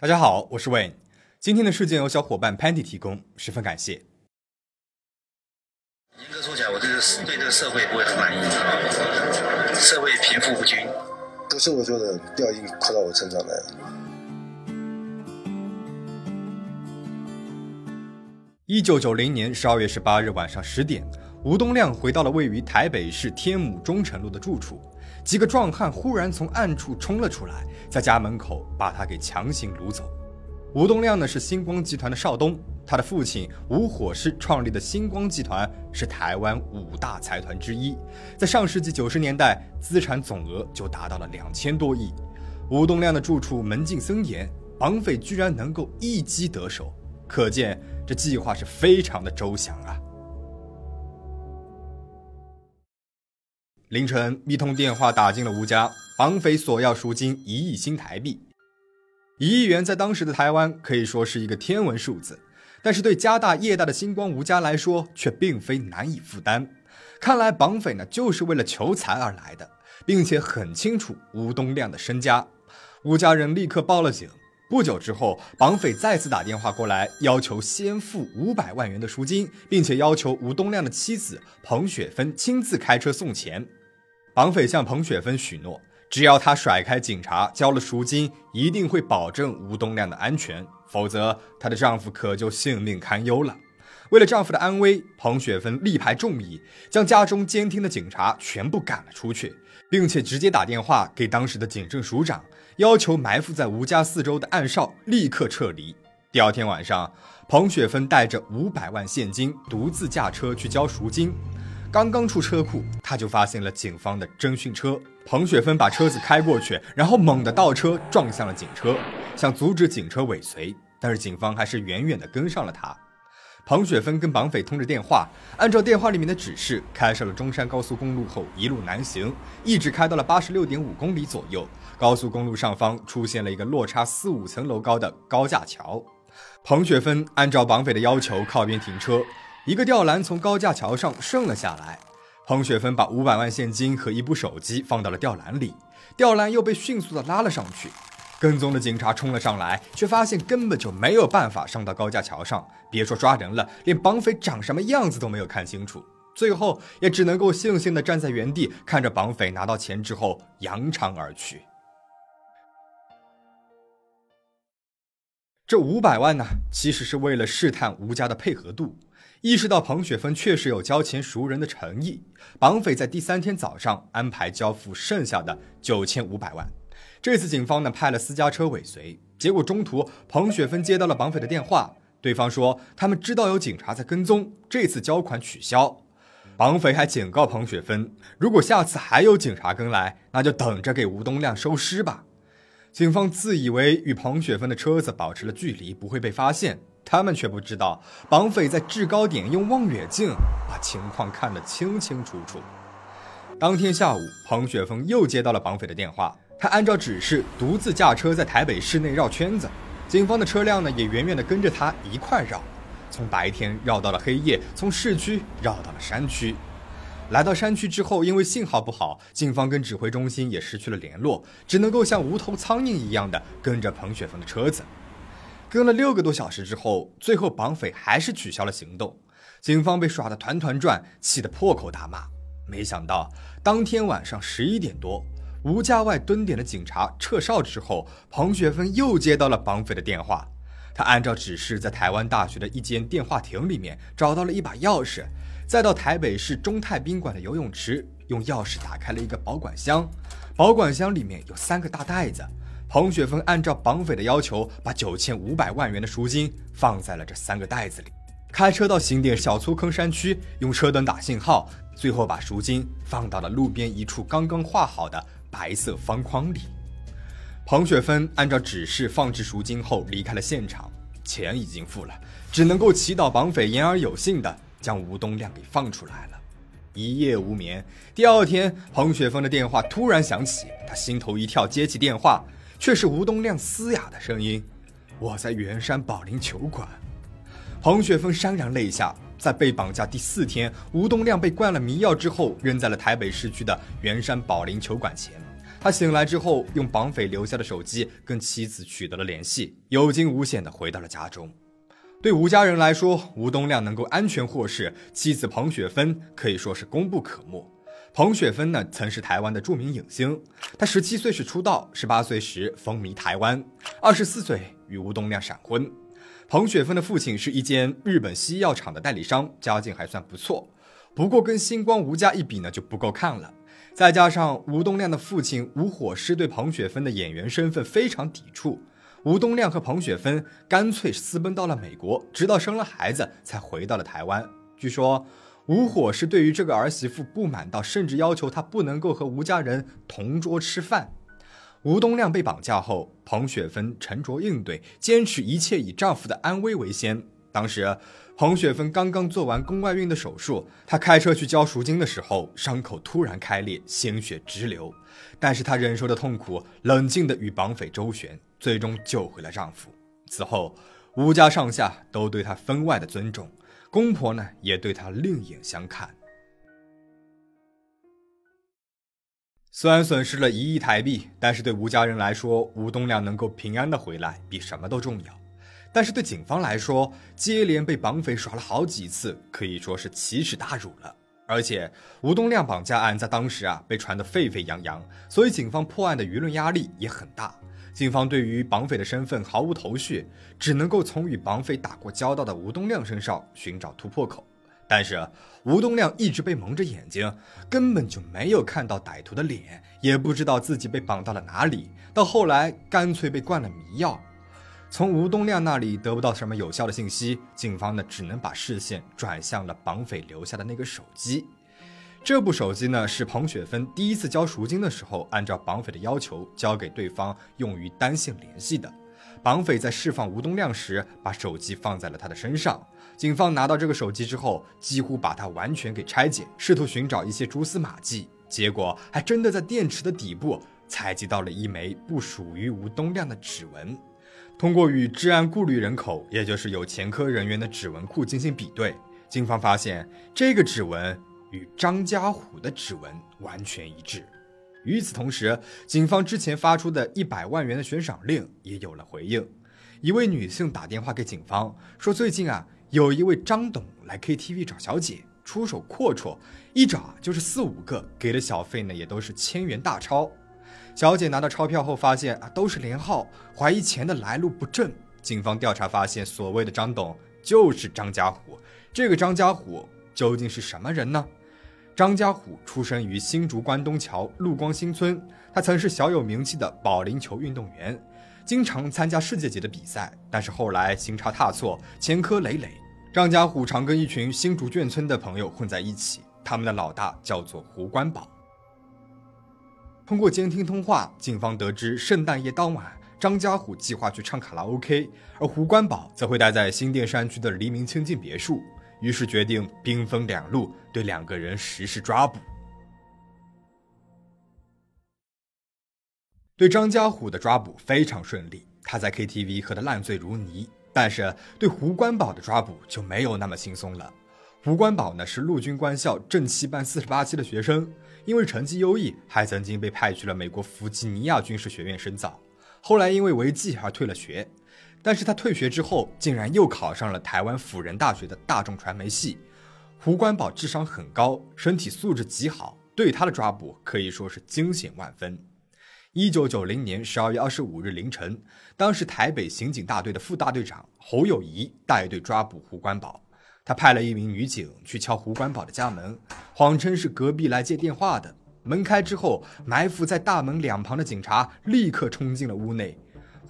大家好，我是 Wayne。今天的事件由小伙伴 Pandy 提供，十分感谢。严格说起来，我这个对这个社会不会很满意，社会贫富不均，不是我说的，掉已经扣到我身上来了。一九九零年十二月十八日晚上十点，吴东亮回到了位于台北市天母中城路的住处。几个壮汉忽然从暗处冲了出来，在家门口把他给强行掳走。吴东亮呢是星光集团的少东，他的父亲吴火师创立的星光集团是台湾五大财团之一，在上世纪九十年代资产总额就达到了两千多亿。吴东亮的住处门禁森严，绑匪居然能够一击得手，可见这计划是非常的周详啊。凌晨，一通电话打进了吴家，绑匪索要赎金一亿新台币。一亿元在当时的台湾可以说是一个天文数字，但是对家大业大的星光吴家来说却并非难以负担。看来绑匪呢就是为了求财而来的，并且很清楚吴东亮的身家。吴家人立刻报了警。不久之后，绑匪再次打电话过来，要求先付五百万元的赎金，并且要求吴东亮的妻子彭雪芬亲自开车送钱。绑匪向彭雪芬许诺，只要她甩开警察，交了赎金，一定会保证吴东亮的安全，否则她的丈夫可就性命堪忧了。为了丈夫的安危，彭雪芬力排众议，将家中监听的警察全部赶了出去，并且直接打电话给当时的警政署长，要求埋伏在吴家四周的暗哨立刻撤离。第二天晚上，彭雪芬带着五百万现金，独自驾车去交赎金。刚刚出车库，他就发现了警方的侦讯车。彭雪芬把车子开过去，然后猛地倒车撞向了警车，想阻止警车尾随，但是警方还是远远地跟上了他。彭雪芬跟绑匪通着电话，按照电话里面的指示，开上了中山高速公路后一路南行，一直开到了八十六点五公里左右。高速公路上方出现了一个落差四五层楼高的高架桥，彭雪芬按照绑匪的要求靠边停车。一个吊篮从高架桥上顺了下来，彭雪芬把五百万现金和一部手机放到了吊篮里，吊篮又被迅速的拉了上去。跟踪的警察冲了上来，却发现根本就没有办法上到高架桥上，别说抓人了，连绑匪长什么样子都没有看清楚。最后也只能够悻悻地站在原地，看着绑匪拿到钱之后扬长而去。这五百万呢，其实是为了试探吴家的配合度。意识到彭雪芬确实有交钱赎人的诚意，绑匪在第三天早上安排交付剩下的九千五百万。这次警方呢派了私家车尾随，结果中途彭雪芬接到了绑匪的电话，对方说他们知道有警察在跟踪，这次交款取消。绑匪还警告彭雪芬，如果下次还有警察跟来，那就等着给吴东亮收尸吧。警方自以为与彭雪芬的车子保持了距离，不会被发现。他们却不知道，绑匪在制高点用望远镜把情况看得清清楚楚。当天下午，彭雪峰又接到了绑匪的电话，他按照指示独自驾车在台北市内绕圈子，警方的车辆呢也远远地跟着他一块绕，从白天绕到了黑夜，从市区绕到了山区。来到山区之后，因为信号不好，警方跟指挥中心也失去了联络，只能够像无头苍蝇一样的跟着彭雪峰的车子。跟了六个多小时之后，最后绑匪还是取消了行动，警方被耍得团团转，气得破口大骂。没想到当天晚上十一点多，吴家外蹲点的警察撤哨之后，彭雪芬又接到了绑匪的电话。他按照指示，在台湾大学的一间电话亭里面找到了一把钥匙，再到台北市中泰宾馆的游泳池，用钥匙打开了一个保管箱，保管箱里面有三个大袋子。彭雪芬按照绑匪的要求，把九千五百万元的赎金放在了这三个袋子里，开车到新店小粗坑山区，用车灯打信号，最后把赎金放到了路边一处刚刚画好的白色方框里。彭雪芬按照指示放置赎金后离开了现场，钱已经付了，只能够祈祷绑匪言而有信的将吴东亮给放出来了。一夜无眠，第二天，彭雪芬的电话突然响起，她心头一跳，接起电话。却是吴东亮嘶哑的声音：“我在圆山保龄球馆。”彭雪芬潸然泪下。在被绑架第四天，吴东亮被灌了迷药之后，扔在了台北市区的圆山保龄球馆前。他醒来之后，用绑匪留下的手机跟妻子取得了联系，有惊无险地回到了家中。对吴家人来说，吴东亮能够安全获释，妻子彭雪芬可以说是功不可没。彭雪芬呢，曾是台湾的著名影星，她十七岁时出道，十八岁时风靡台湾，二十四岁与吴东亮闪婚。彭雪芬的父亲是一间日本西药厂的代理商，家境还算不错，不过跟星光吴家一比呢，就不够看了。再加上吴东亮的父亲吴火狮对彭雪芬的演员身份非常抵触。吴东亮和彭雪芬干脆私奔到了美国，直到生了孩子才回到了台湾。据说吴火是对于这个儿媳妇不满到，甚至要求她不能够和吴家人同桌吃饭。吴东亮被绑架后，彭雪芬沉着应对，坚持一切以丈夫的安危为先。当时彭雪芬刚刚做完宫外孕的手术，她开车去交赎金的时候，伤口突然开裂，鲜血直流。但是她忍受着痛苦，冷静地与绑匪周旋。最终救回了丈夫。此后，吴家上下都对她分外的尊重，公婆呢也对他另眼相看。虽然损失了一亿台币，但是对吴家人来说，吴东亮能够平安的回来比什么都重要。但是对警方来说，接连被绑匪耍了好几次，可以说是奇耻大辱了。而且，吴东亮绑架案在当时啊被传得沸沸扬扬，所以警方破案的舆论压力也很大。警方对于绑匪的身份毫无头绪，只能够从与绑匪打过交道的吴东亮身上寻找突破口。但是吴东亮一直被蒙着眼睛，根本就没有看到歹徒的脸，也不知道自己被绑到了哪里。到后来，干脆被灌了迷药。从吴东亮那里得不到什么有效的信息，警方呢只能把视线转向了绑匪留下的那个手机。这部手机呢，是彭雪芬第一次交赎金的时候，按照绑匪的要求交给对方用于单线联系的。绑匪在释放吴东亮时，把手机放在了他的身上。警方拿到这个手机之后，几乎把它完全给拆解，试图寻找一些蛛丝马迹。结果还真的在电池的底部采集到了一枚不属于吴东亮的指纹。通过与治安顾虑人口，也就是有前科人员的指纹库进行比对，警方发现这个指纹。与张家虎的指纹完全一致。与此同时，警方之前发出的一百万元的悬赏令也有了回应。一位女性打电话给警方说：“最近啊，有一位张董来 KTV 找小姐，出手阔绰，一找就是四五个，给的小费呢也都是千元大钞。”小姐拿到钞票后发现啊都是连号，怀疑钱的来路不正。警方调查发现，所谓的张董就是张家虎。这个张家虎究竟是什么人呢？张家虎出生于新竹关东桥陆光新村，他曾是小有名气的保龄球运动员，经常参加世界级的比赛。但是后来行差踏错，前科累累。张家虎常跟一群新竹眷村的朋友混在一起，他们的老大叫做胡关宝。通过监听通话，警方得知圣诞夜当晚，张家虎计划去唱卡拉 OK，而胡关宝则会待在新店山区的黎明清净别墅。于是决定兵分两路，对两个人实施抓捕。对张家虎的抓捕非常顺利，他在 KTV 喝得烂醉如泥。但是对胡关宝的抓捕就没有那么轻松了。胡关宝呢是陆军官校正七班四十八期的学生，因为成绩优异，还曾经被派去了美国弗吉尼亚军事学院深造，后来因为违纪而退了学。但是他退学之后，竟然又考上了台湾辅仁大学的大众传媒系。胡关宝智商很高，身体素质极好，对他的抓捕可以说是惊险万分。一九九零年十二月二十五日凌晨，当时台北刑警大队的副大队长侯友谊带队抓捕胡关宝。他派了一名女警去敲胡关宝的家门，谎称是隔壁来接电话的。门开之后，埋伏在大门两旁的警察立刻冲进了屋内。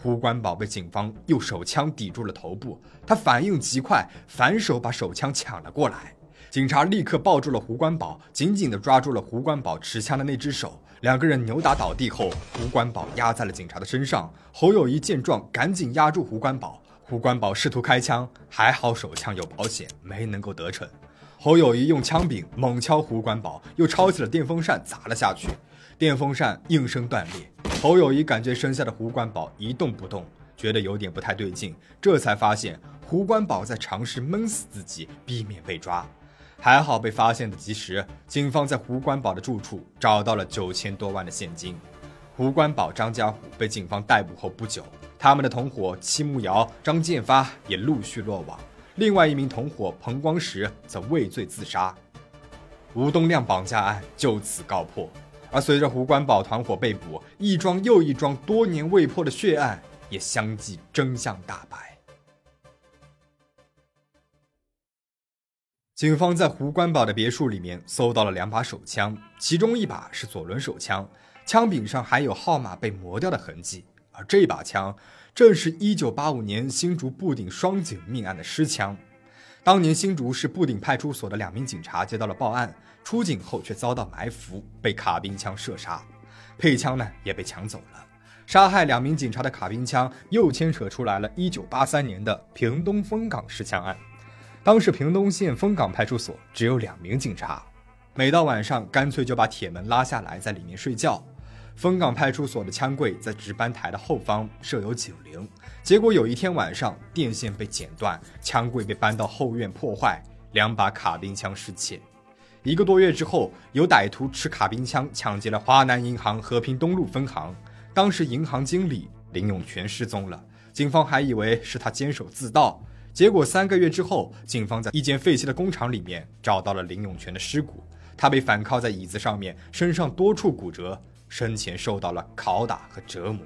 胡关宝被警方用手枪抵住了头部，他反应极快，反手把手枪抢了过来。警察立刻抱住了胡关宝，紧紧地抓住了胡关宝持枪的那只手。两个人扭打倒地后，胡关宝压在了警察的身上。侯友谊见状，赶紧压住胡关宝。胡关宝试图开枪，还好手枪有保险，没能够得逞。侯友谊用枪柄猛敲胡关宝，又抄起了电风扇砸了下去。电风扇应声断裂，侯友谊感觉身下的胡关宝一动不动，觉得有点不太对劲，这才发现胡关宝在尝试闷死自己，避免被抓。还好被发现的及时，警方在胡关宝的住处找到了九千多万的现金。胡关宝、张家虎被警方逮捕后不久，他们的同伙戚慕瑶、张建发也陆续落网，另外一名同伙彭光石则畏罪自杀。吴东亮绑架案就此告破。而随着胡关宝团伙被捕，一桩又一桩多年未破的血案也相继真相大白。警方在胡关宝的别墅里面搜到了两把手枪，其中一把是左轮手枪，枪柄上还有号码被磨掉的痕迹。而这把枪正是1985年新竹布顶双井命案的尸枪。当年新竹市布顶派出所的两名警察接到了报案。出警后却遭到埋伏，被卡宾枪射杀，配枪呢也被抢走了。杀害两名警察的卡宾枪又牵扯出来了1983年的屏东丰港失枪案。当时屏东县丰港派出所只有两名警察，每到晚上干脆就把铁门拉下来，在里面睡觉。丰港派出所的枪柜在值班台的后方设有警铃，结果有一天晚上电线被剪断，枪柜被搬到后院破坏，两把卡宾枪失窃。一个多月之后，有歹徒持卡宾枪抢劫了华南银行和平东路分行。当时银行经理林永全失踪了，警方还以为是他监守自盗。结果三个月之后，警方在一间废弃的工厂里面找到了林永全的尸骨。他被反铐在椅子上面，身上多处骨折，生前受到了拷打和折磨。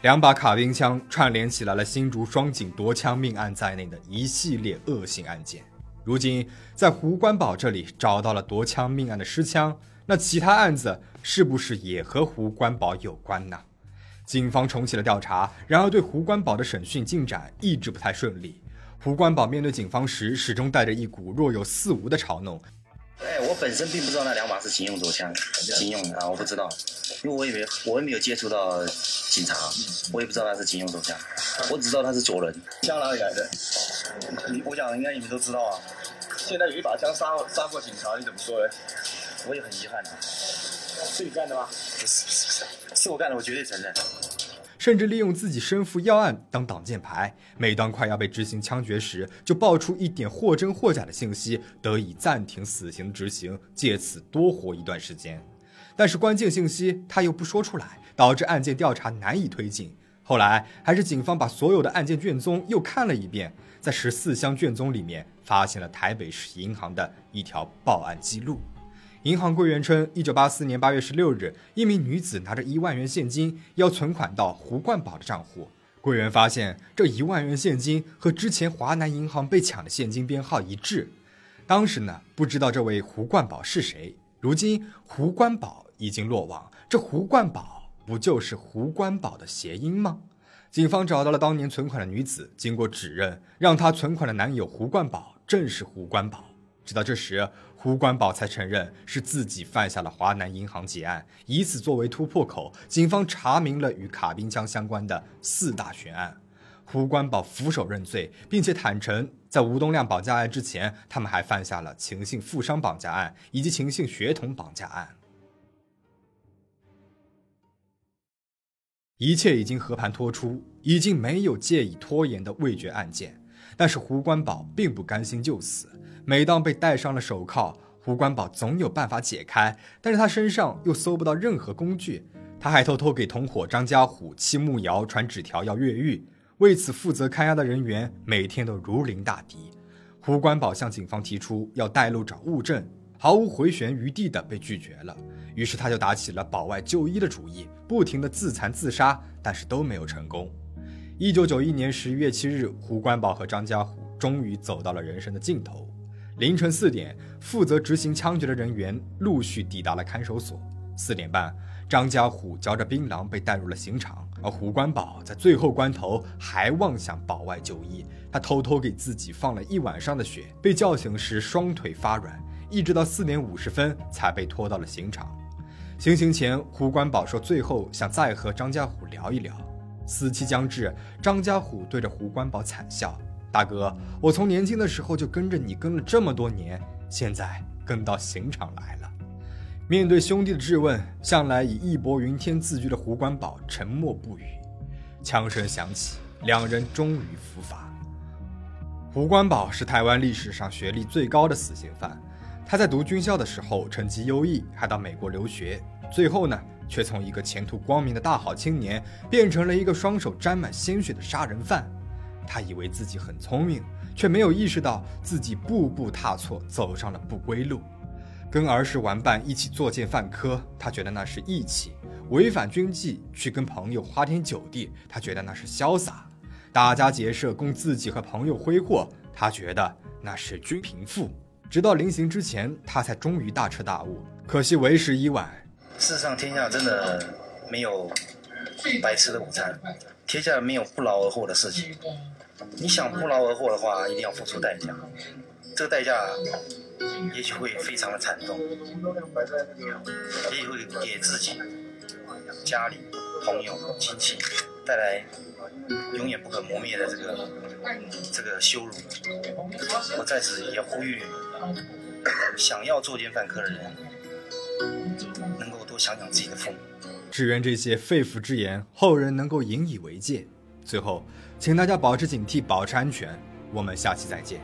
两把卡宾枪串联起来了新竹双井夺枪命案在内的一系列恶性案件。如今在胡关宝这里找到了夺枪命案的尸枪，那其他案子是不是也和胡关宝有关呢？警方重启了调查，然而对胡关宝的审讯进展一直不太顺利。胡关宝面对警方时，始终带着一股若有似无的嘲弄。哎，我本身并不知道那两把是警用手枪，警用的啊，我不知道，因为我也没我也没有接触到警察，我也不知道他是警用手枪，我只知道他是左轮。枪哪里来的？你我想应该你们都知道啊。现在有一把枪杀杀过警察，你怎么说呢？我也很遗憾啊。是你干的吗？不是不是不是，是我干的，我绝对承认。甚至利用自己身负要案当挡箭牌，每当快要被执行枪决时，就爆出一点或真或假的信息，得以暂停死刑执行，借此多活一段时间。但是关键信息他又不说出来，导致案件调查难以推进。后来还是警方把所有的案件卷宗又看了一遍，在十四箱卷宗里面。发现了台北市银行的一条报案记录。银行柜员称，一九八四年八月十六日，一名女子拿着一万元现金要存款到胡冠宝的账户。柜员发现这一万元现金和之前华南银行被抢的现金编号一致。当时呢，不知道这位胡冠宝是谁。如今胡冠宝已经落网，这胡冠宝不就是胡冠宝的谐音吗？警方找到了当年存款的女子，经过指认，让她存款的男友胡冠宝。正是胡冠宝。直到这时，胡关宝才承认是自己犯下了华南银行劫案，以此作为突破口，警方查明了与卡宾枪相关的四大悬案。胡关宝俯首认罪，并且坦诚，在吴东亮绑架案之前，他们还犯下了秦姓富商绑架案以及秦姓血统绑架案。一切已经和盘托出，已经没有借以拖延的未决案件。但是胡关宝并不甘心就此，每当被戴上了手铐，胡关宝总有办法解开，但是他身上又搜不到任何工具。他还偷偷给同伙张家虎、戚慕瑶传纸条要越狱，为此负责看押的人员每天都如临大敌。胡关宝向警方提出要带路找物证，毫无回旋余地的被拒绝了。于是他就打起了保外就医的主意，不停的自残自杀，但是都没有成功。一九九一年十一月七日，胡关宝和张家虎终于走到了人生的尽头。凌晨四点，负责执行枪决的人员陆续抵达了看守所。四点半，张家虎嚼着槟榔被带入了刑场，而胡关宝在最后关头还妄想保外就医。他偷偷给自己放了一晚上的血，被叫醒时双腿发软，一直到四点五十分才被拖到了刑场。行刑前，胡关宝说最后想再和张家虎聊一聊。死期将至，张家虎对着胡关宝惨笑：“大哥，我从年轻的时候就跟着你跟了这么多年，现在跟到刑场来了。”面对兄弟的质问，向来以义薄云天自居的胡关宝沉默不语。枪声响起，两人终于伏法。胡关宝是台湾历史上学历最高的死刑犯，他在读军校的时候成绩优异，还到美国留学，最后呢？却从一个前途光明的大好青年变成了一个双手沾满鲜血的杀人犯。他以为自己很聪明，却没有意识到自己步步踏错，走上了不归路。跟儿时玩伴一起作奸犯科，他觉得那是义气；违反军纪去跟朋友花天酒地，他觉得那是潇洒；打家劫舍供自己和朋友挥霍，他觉得那是君贫富。直到临行之前，他才终于大彻大悟。可惜为时已晚。事实上，天下真的没有白吃的午餐，天下没有不劳而获的事情。你想不劳而获的话，一定要付出代价。这个代价也许会非常的惨重，也许会给自己、家里、朋友、亲戚带来永远不可磨灭的这个这个羞辱。我在此也呼吁，想要作奸犯科的人，想想自己的父母。只愿这些肺腑之言，后人能够引以为戒。最后，请大家保持警惕，保持安全。我们下期再见。